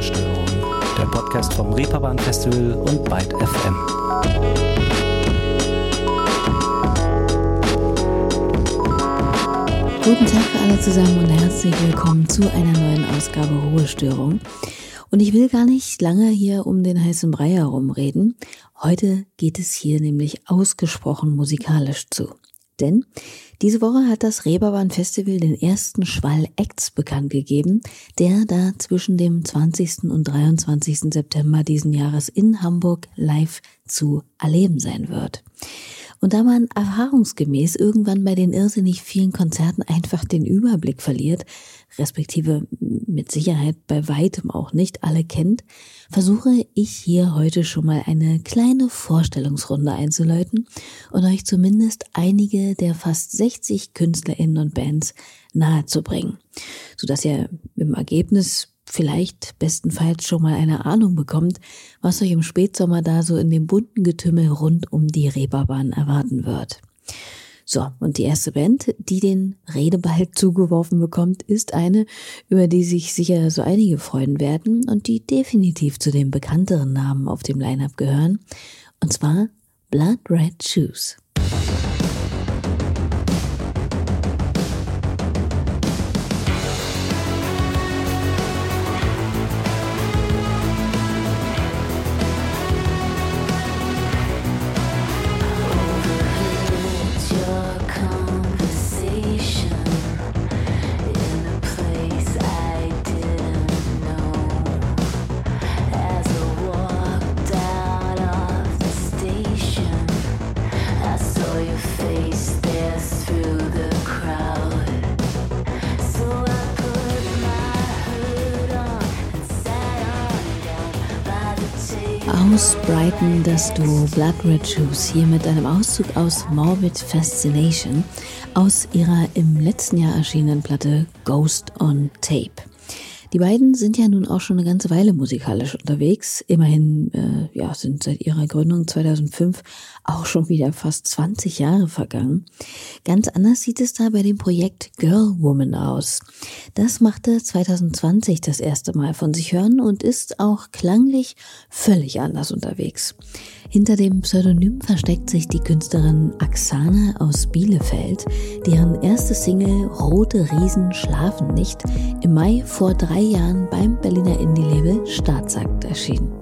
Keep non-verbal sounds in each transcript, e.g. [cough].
Ruhestörung, der Podcast vom Reeperbahn Festival und Byte FM. Guten Tag alle zusammen und herzlich willkommen zu einer neuen Ausgabe Ruhestörung. Und ich will gar nicht lange hier um den heißen Brei herumreden. Heute geht es hier nämlich ausgesprochen musikalisch zu. Denn diese Woche hat das Reeperbahn Festival den ersten Schwall Acts bekannt gegeben, der da zwischen dem 20. und 23. September diesen Jahres in Hamburg live zu erleben sein wird. Und da man erfahrungsgemäß irgendwann bei den irrsinnig vielen Konzerten einfach den Überblick verliert, respektive mit Sicherheit bei weitem auch nicht alle kennt, versuche ich hier heute schon mal eine kleine Vorstellungsrunde einzuläuten und euch zumindest einige der fast 60 KünstlerInnen und Bands nahezubringen, sodass ihr im Ergebnis vielleicht bestenfalls schon mal eine Ahnung bekommt, was euch im Spätsommer da so in dem bunten Getümmel rund um die Reeperbahn erwarten wird. So, und die erste Band, die den Redeball [laughs] zugeworfen bekommt, ist eine, über die sich sicher so einige freuen werden und die definitiv zu den bekannteren Namen auf dem Lineup gehören, und zwar Blood Red Shoes. Brighton das Duo Blood Red Shoes hier mit einem Auszug aus Morbid Fascination aus ihrer im letzten Jahr erschienenen Platte Ghost on Tape. Die beiden sind ja nun auch schon eine ganze Weile musikalisch unterwegs. Immerhin äh, ja, sind seit ihrer Gründung 2005 auch schon wieder fast 20 Jahre vergangen. Ganz anders sieht es da bei dem Projekt Girl Woman aus. Das machte 2020 das erste Mal von sich hören und ist auch klanglich völlig anders unterwegs. Hinter dem Pseudonym versteckt sich die Künstlerin Axana aus Bielefeld, deren erste Single Rote Riesen schlafen nicht im Mai vor drei Jahren beim Berliner Indie-Label Staatsakt erschien.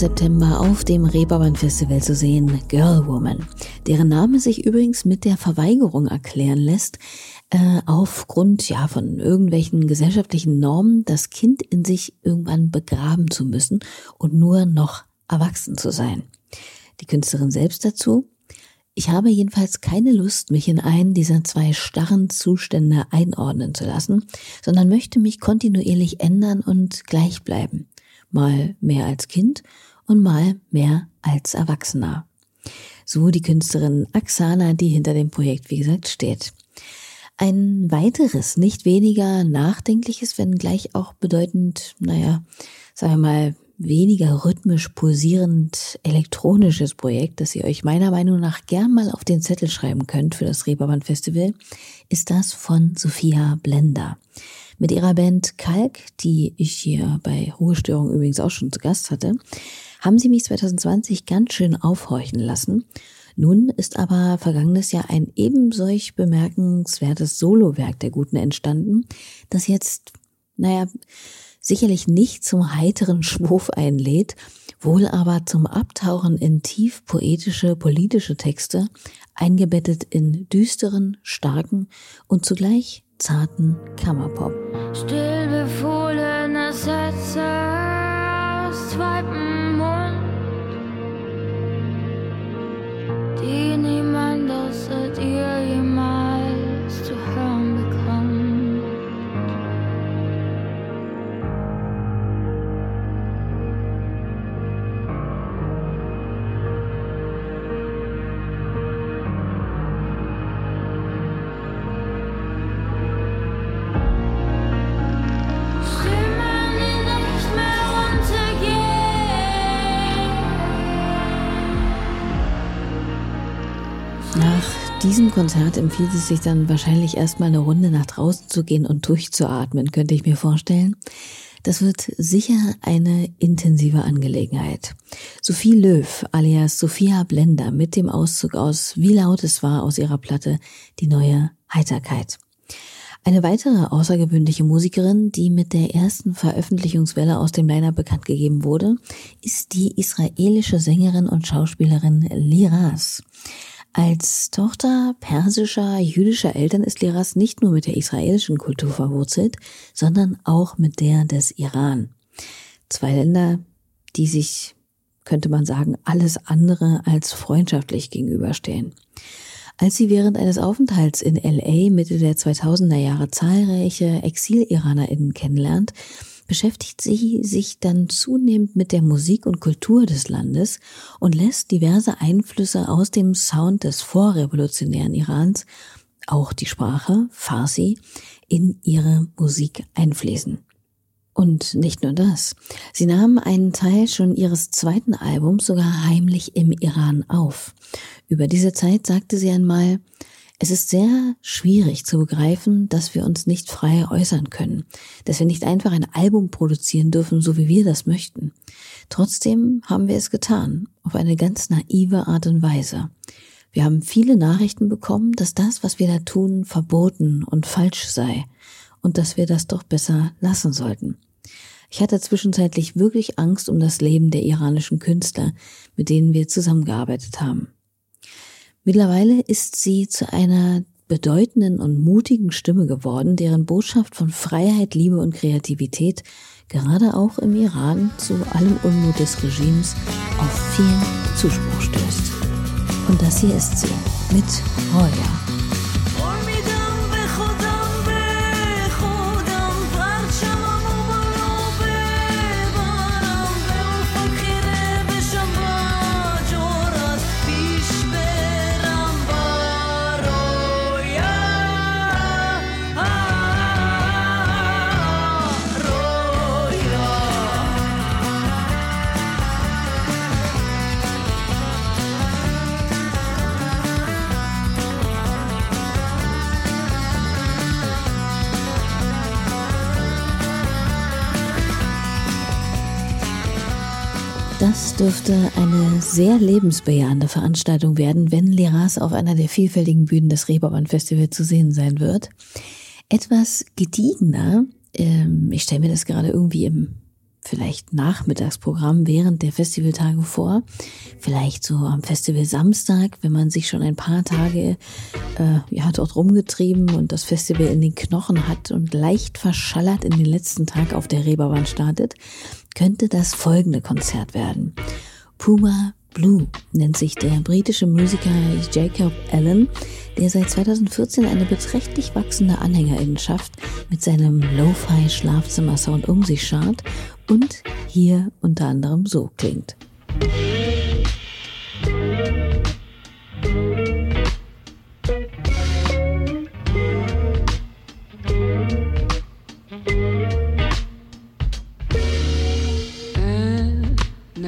September auf dem Reeperbahn Festival zu sehen, Girl Woman, deren Name sich übrigens mit der Verweigerung erklären lässt, äh, aufgrund ja von irgendwelchen gesellschaftlichen Normen, das Kind in sich irgendwann begraben zu müssen und nur noch erwachsen zu sein. Die Künstlerin selbst dazu, ich habe jedenfalls keine Lust, mich in einen dieser zwei starren Zustände einordnen zu lassen, sondern möchte mich kontinuierlich ändern und gleich bleiben mal mehr als Kind und mal mehr als Erwachsener. So die Künstlerin Aksana, die hinter dem Projekt, wie gesagt, steht. Ein weiteres, nicht weniger nachdenkliches, wenn gleich auch bedeutend, naja, sagen wir mal, weniger rhythmisch pulsierend elektronisches Projekt, das ihr euch meiner Meinung nach gern mal auf den Zettel schreiben könnt für das Reeperbahn Festival, ist das von Sophia Blender. Mit ihrer Band Kalk, die ich hier bei Ruhestörung übrigens auch schon zu Gast hatte, haben sie mich 2020 ganz schön aufhorchen lassen. Nun ist aber vergangenes Jahr ein ebensolch bemerkenswertes Solowerk der Guten entstanden, das jetzt, naja, sicherlich nicht zum heiteren Schwurf einlädt, wohl aber zum Abtauchen in tief poetische, politische Texte, eingebettet in düsteren, starken und zugleich zarten Kammerpop. Still befohlene Sätze aus zweiten die niemand außer dir. Nach diesem Konzert empfiehlt es sich dann wahrscheinlich erstmal eine Runde nach draußen zu gehen und durchzuatmen, könnte ich mir vorstellen. Das wird sicher eine intensive Angelegenheit. Sophie Löw alias Sophia Blender mit dem Auszug aus Wie laut es war aus ihrer Platte Die neue Heiterkeit. Eine weitere außergewöhnliche Musikerin, die mit der ersten Veröffentlichungswelle aus dem Liner bekannt gegeben wurde, ist die israelische Sängerin und Schauspielerin Liraz. Als Tochter persischer, jüdischer Eltern ist Liraz nicht nur mit der israelischen Kultur verwurzelt, sondern auch mit der des Iran. Zwei Länder, die sich, könnte man sagen, alles andere als freundschaftlich gegenüberstehen. Als sie während eines Aufenthalts in LA Mitte der 2000er Jahre zahlreiche Exil-IranerInnen kennenlernt, beschäftigt sie sich dann zunehmend mit der Musik und Kultur des Landes und lässt diverse Einflüsse aus dem Sound des vorrevolutionären Irans, auch die Sprache Farsi, in ihre Musik einfließen. Und nicht nur das. Sie nahm einen Teil schon ihres zweiten Albums sogar heimlich im Iran auf. Über diese Zeit sagte sie einmal, es ist sehr schwierig zu begreifen, dass wir uns nicht frei äußern können, dass wir nicht einfach ein Album produzieren dürfen, so wie wir das möchten. Trotzdem haben wir es getan, auf eine ganz naive Art und Weise. Wir haben viele Nachrichten bekommen, dass das, was wir da tun, verboten und falsch sei und dass wir das doch besser lassen sollten. Ich hatte zwischenzeitlich wirklich Angst um das Leben der iranischen Künstler, mit denen wir zusammengearbeitet haben. Mittlerweile ist sie zu einer bedeutenden und mutigen Stimme geworden, deren Botschaft von Freiheit, Liebe und Kreativität gerade auch im Iran zu allem Unmut des Regimes auf viel Zuspruch stößt. Und das hier ist sie mit Roya. Dürfte eine sehr lebensbejahende Veranstaltung werden, wenn Leras auf einer der vielfältigen Bühnen des Reeperbahn Festival zu sehen sein wird. Etwas gediegener, ähm, ich stelle mir das gerade irgendwie im vielleicht Nachmittagsprogramm während der Festivaltage vor. Vielleicht so am Festival Samstag, wenn man sich schon ein paar Tage äh, ja, dort rumgetrieben und das Festival in den Knochen hat und leicht verschallert in den letzten Tag auf der Reeperbahn startet, könnte das folgende Konzert werden. Puma Blue nennt sich der britische Musiker Jacob Allen, der seit 2014 eine beträchtlich wachsende Anhängerinnenschaft mit seinem Lo-Fi Schlafzimmer-Sound um sich schart und hier unter anderem so klingt.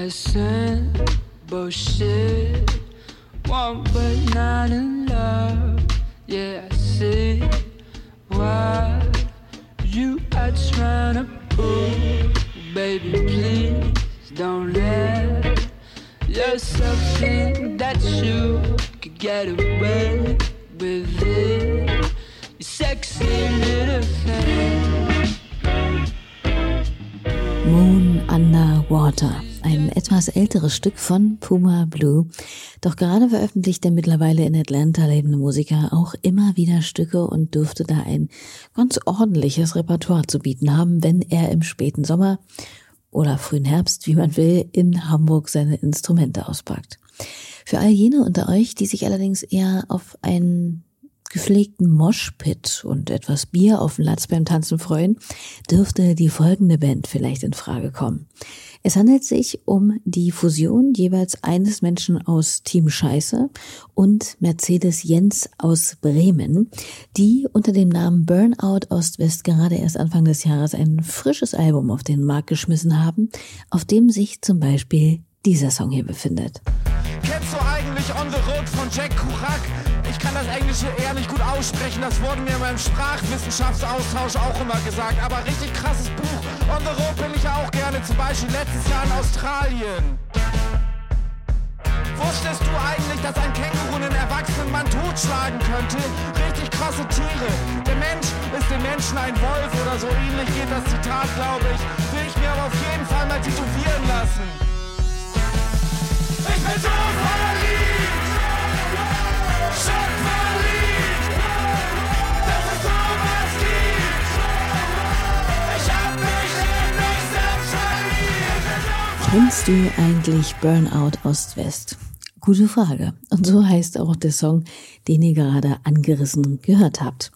Innocent bullshit. One but not in love. Yeah, I see why you are trying to pull. Baby, please don't let yourself think that you could get away with it. You sexy little thing. Moon Under Water. Ein etwas älteres Stück von Puma Blue. Doch gerade veröffentlicht der mittlerweile in Atlanta lebende Musiker auch immer wieder Stücke und dürfte da ein ganz ordentliches Repertoire zu bieten haben, wenn er im späten Sommer oder frühen Herbst, wie man will, in Hamburg seine Instrumente auspackt. Für all jene unter euch, die sich allerdings eher auf einen gepflegten Moshpit und etwas Bier auf dem Latz beim Tanzen freuen, dürfte die folgende Band vielleicht in Frage kommen. Es handelt sich um die Fusion jeweils eines Menschen aus Team Scheiße und Mercedes Jens aus Bremen, die unter dem Namen Burnout Ost-West gerade erst Anfang des Jahres ein frisches Album auf den Markt geschmissen haben, auf dem sich zum Beispiel dieser Song hier befindet. Kennst du eigentlich On the Road von Jack Kurak. Ich kann das Englische eher nicht gut aussprechen, das wurde mir in meinem Sprachwissenschaftsaustausch auch immer gesagt. Aber richtig krasses Buch. On the Road bin ich ja auch gerne, zum Beispiel letztes Jahr in Australien. Wusstest du eigentlich, dass ein Känguru einen erwachsenen Mann totschlagen könnte? Richtig krasse Tiere. Der Mensch ist dem Menschen ein Wolf oder so ähnlich geht das Zitat, glaube ich. Will ich mir aber auf jeden Fall mal tätowieren lassen. Ich bin so verliebt, Kennst du eigentlich Burnout Ost-West? Gute Frage. Und so heißt auch der Song, den ihr gerade angerissen gehört habt.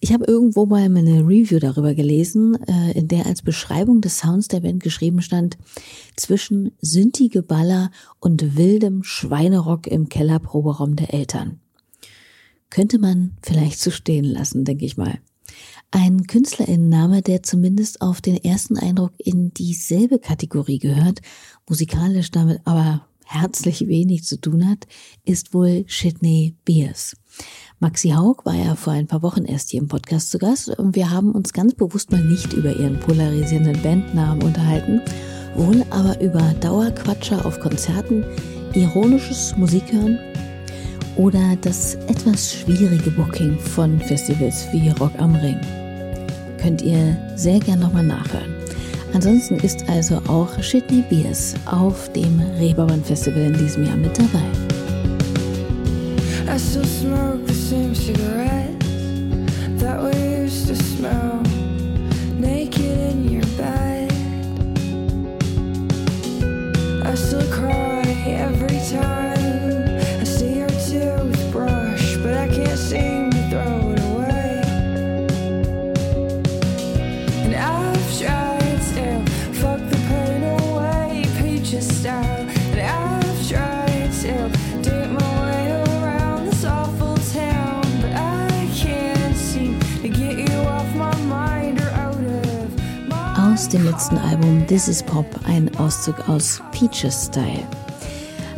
Ich habe irgendwo mal eine Review darüber gelesen, äh, in der als Beschreibung des Sounds der Band geschrieben stand, zwischen sündige Baller und wildem Schweinerock im Kellerproberaum der Eltern. Könnte man vielleicht so stehen lassen, denke ich mal. Ein Künstlerinnenname, der zumindest auf den ersten Eindruck in dieselbe Kategorie gehört, musikalisch damit aber herzlich wenig zu tun hat, ist wohl Shitney Beers. Maxi Haug war ja vor ein paar Wochen erst hier im Podcast zu Gast und wir haben uns ganz bewusst mal nicht über ihren polarisierenden Bandnamen unterhalten, wohl aber über Dauerquatscher auf Konzerten, ironisches Musikhören oder das etwas schwierige Booking von Festivals wie Rock am Ring. Könnt ihr sehr gern nochmal nachhören. Ansonsten ist also auch Shitney Beers auf dem Reeperbahn Festival in diesem Jahr mit dabei. I still smoke the same cigarettes that we used to smell. Naked in your bed. I still cry every time dem letzten Album This Is Pop ein Auszug aus Peaches Style.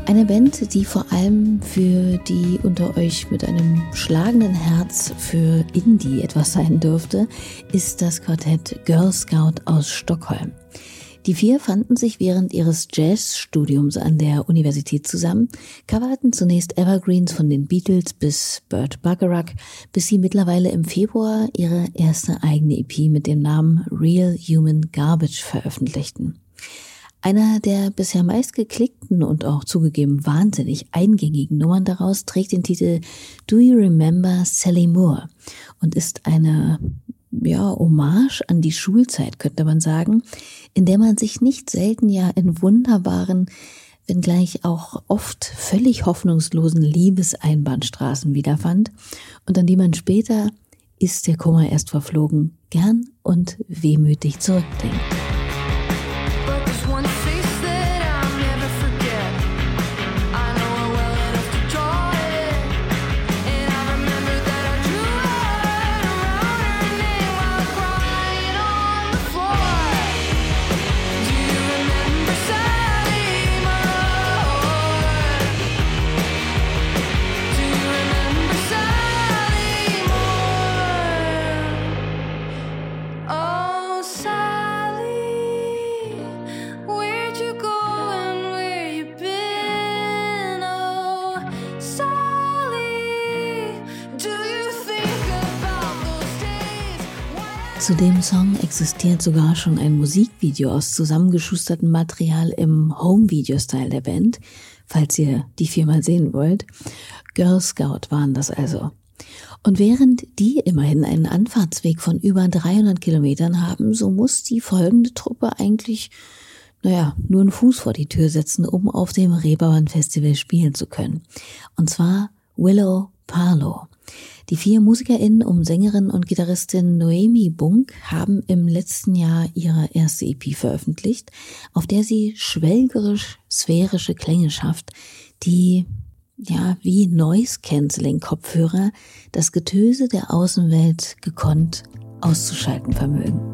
Eine Band, die vor allem für die unter euch mit einem schlagenden Herz für Indie etwas sein dürfte, ist das Quartett Girl Scout aus Stockholm. Die vier fanden sich während ihres Jazzstudiums an der Universität zusammen, coverten zunächst Evergreens von den Beatles bis Burt Bacharach, bis sie mittlerweile im Februar ihre erste eigene EP mit dem Namen Real Human Garbage veröffentlichten. Einer der bisher meistgeklickten und auch zugegeben wahnsinnig eingängigen Nummern daraus trägt den Titel Do You Remember Sally Moore und ist eine ja, Hommage an die Schulzeit, könnte man sagen, in der man sich nicht selten ja in wunderbaren, wenngleich auch oft völlig hoffnungslosen Liebeseinbahnstraßen wiederfand und an die man später, ist der Kummer erst verflogen, gern und wehmütig zurückdenkt. Zu dem Song existiert sogar schon ein Musikvideo aus zusammengeschustertem Material im Home-Video-Style der Band, falls ihr die vier mal sehen wollt. Girl Scout waren das also. Und während die immerhin einen Anfahrtsweg von über 300 Kilometern haben, so muss die folgende Truppe eigentlich, naja, nur einen Fuß vor die Tür setzen, um auf dem Reeperbahn Festival spielen zu können. Und zwar Willow Parlow. Die vier MusikerInnen um Sängerin und Gitarristin Noemi Bunk haben im letzten Jahr ihre erste EP veröffentlicht, auf der sie schwelgerisch sphärische Klänge schafft, die ja wie Noise Cancelling Kopfhörer das Getöse der Außenwelt gekonnt auszuschalten vermögen.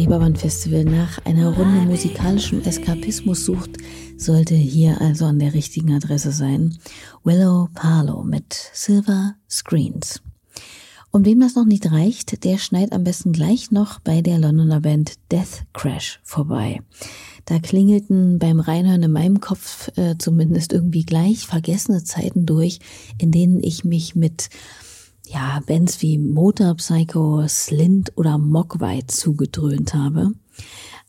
Dem Reeperbahn Festival nach einer Runde musikalischen Eskapismus sucht, sollte hier also an der richtigen Adresse sein. Willow Palo mit Silver Screens. Und wem das noch nicht reicht, der schneit am besten gleich noch bei der Londoner Band Death Crash vorbei. Da klingelten beim Reinhören in meinem Kopf äh, zumindest irgendwie gleich vergessene Zeiten durch, in denen ich mich mit ja, Bands wie Motor Psycho, Slint oder Mogwai zugedröhnt habe.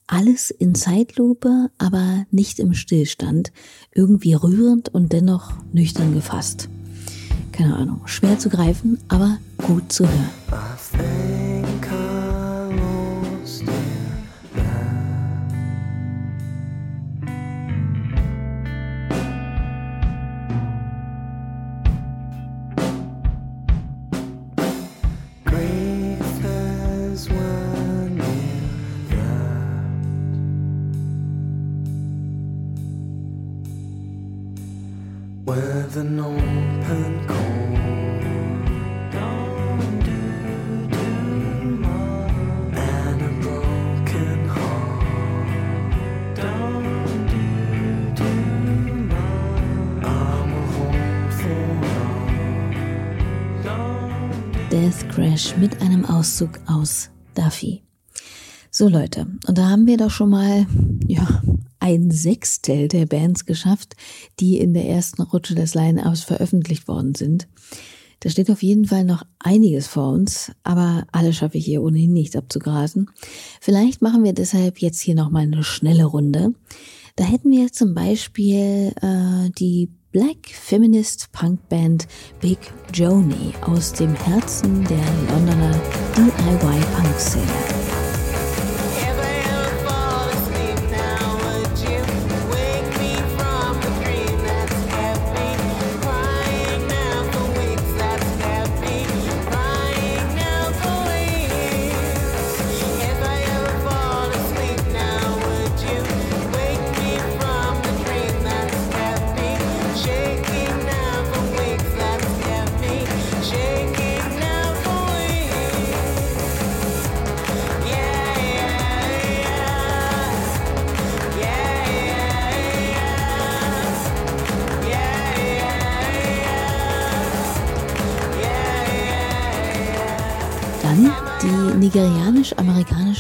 Alles in Zeitlupe, aber nicht im Stillstand, irgendwie rührend und dennoch nüchtern gefasst. Keine Ahnung, schwer zu greifen, aber gut zu hören. Crash mit einem Auszug aus Duffy. So Leute, und da haben wir doch schon mal, ja, ein Sechstel der Bands geschafft, die in der ersten Rutsche des Line-Ups veröffentlicht worden sind. Da steht auf jeden Fall noch einiges vor uns, aber alle schaffe ich hier ohnehin nicht abzugrasen. Vielleicht machen wir deshalb jetzt hier nochmal eine schnelle Runde. Da hätten wir zum Beispiel äh, die Black Feminist Punk Band Big Joni aus dem Herzen der Londoner DIY Punk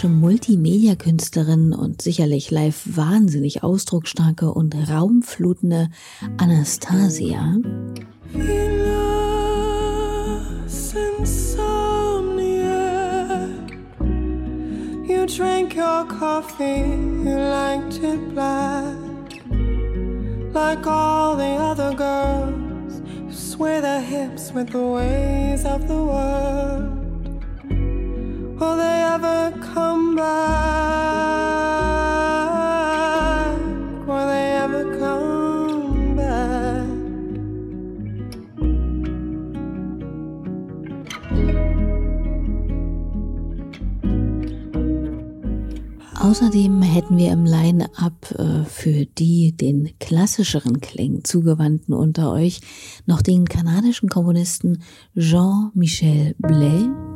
nigerianisch-amerikanische Multimedia-Künstlerin und sicherlich live wahnsinnig ausdrucksstarke und raumflutende Anastasia. You drank your coffee, you liked it black. Like all the other girls who sway their hips with the ways of the world. Will they ever come back? Will they ever come back? Außerdem hätten wir im Line-Up äh, für die den klassischeren Klängen zugewandten unter euch noch den kanadischen Komponisten Jean-Michel Blais.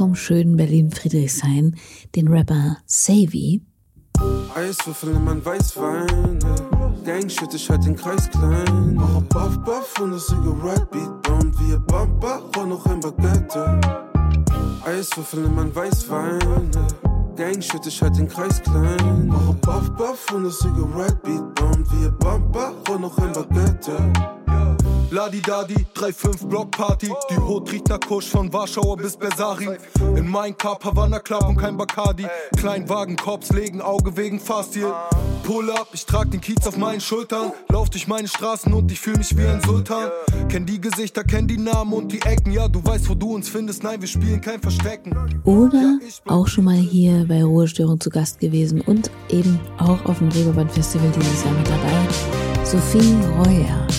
Vom schönen Berlin-Friedrichshain den Rapper Savy. Eiswürfel in mein Weißwein. Gang ich halt den Kreis klein. Mache Buff Buff und das Cigarette Beat und wir Bumper und noch ein Baguette. Eiswürfel in mein Weißwein. Gang shit, ich halt den Kreis klein. Mache Buff Buff und das Cigarette Beat und wir Bumper und noch ein Baguette. Ladi-Dadi, 3-5 Blockparty. Die Hut riecht nach Kusch von Warschauer bis Bersari. In mein Cup, Havana Club und kein Bacardi. Kleinwagen, Cops legen Auge wegen Fahrstil. Pull up, ich trag den Kiez auf meinen Schultern. Lauf durch meine Straßen und ich fühl mich wie ein Sultan. Kenn die Gesichter, kenn die Namen und die Ecken. Ja, du weißt, wo du uns findest. Nein, wir spielen kein Verstecken. Oder auch schon mal hier bei Ruhestörung zu Gast gewesen und eben auch auf dem Reeperbahn Festival dieses Jahr mit dabei. Sophie Reuer.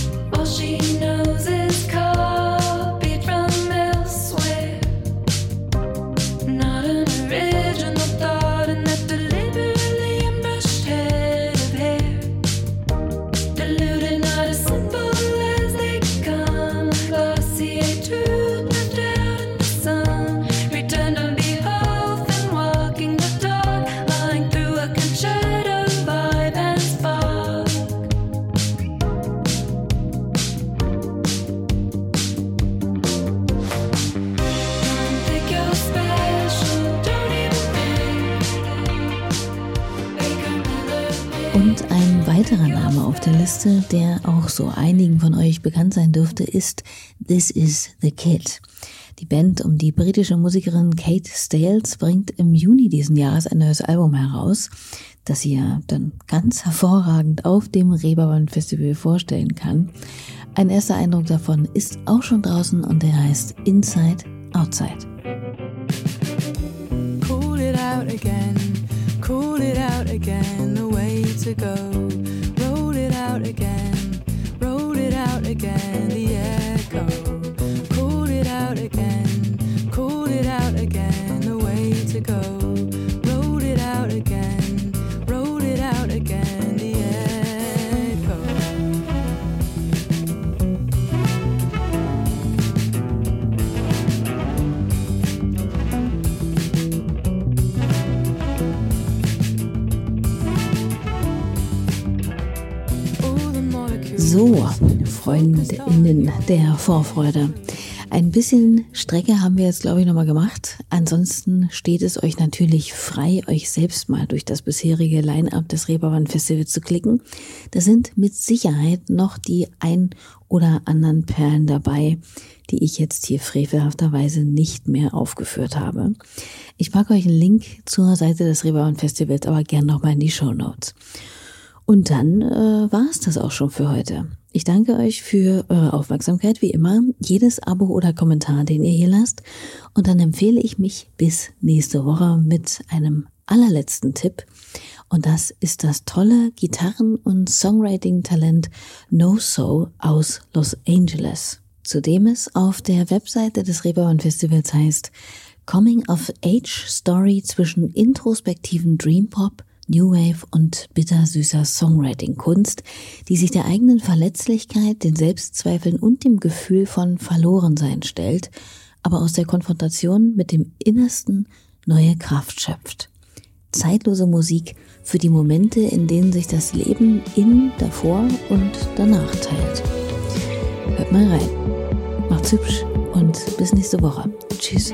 Dürfte, ist This Is the Kid. Die Band um die britische Musikerin Kate Stales bringt im Juni diesen Jahres ein neues Album heraus, das sie ja dann ganz hervorragend auf dem Reeperbahn Festival vorstellen kann. Ein erster Eindruck davon ist auch schon draußen und der heißt Inside Outside. Cool it out again, cool it out again, the way to go. Roll it out again, again, the echo. Cool it out again, cool it out again, the way to go. Roll it out again, roll it out again, the echo. So, Freundinnen der Vorfreude. Ein bisschen Strecke haben wir jetzt, glaube ich, nochmal gemacht. Ansonsten steht es euch natürlich frei, euch selbst mal durch das bisherige Line-Up des Reeperbahn Festivals zu klicken. Da sind mit Sicherheit noch die ein oder anderen Perlen dabei, die ich jetzt hier frevelhafterweise nicht mehr aufgeführt habe. Ich packe euch einen Link zur Seite des Reeperbahn Festivals aber gern nochmal in die Show Notes. Und dann äh, war es das auch schon für heute. Ich danke euch für eure Aufmerksamkeit, wie immer, jedes Abo oder Kommentar, den ihr hier lasst. Und dann empfehle ich mich bis nächste Woche mit einem allerletzten Tipp. Und das ist das tolle Gitarren- und Songwriting-Talent No So aus Los Angeles, zu dem es auf der Webseite des Reeperbahn Festivals heißt Coming of Age Story zwischen introspektiven Dream Pop, New Wave und bittersüßer Songwriting-Kunst, die sich der eigenen Verletzlichkeit, den Selbstzweifeln und dem Gefühl von Verlorensein stellt, aber aus der Konfrontation mit dem Innersten neue Kraft schöpft. Zeitlose Musik für die Momente, in denen sich das Leben in, davor und danach teilt. Hört mal rein. Macht's hübsch und bis nächste Woche. Tschüss.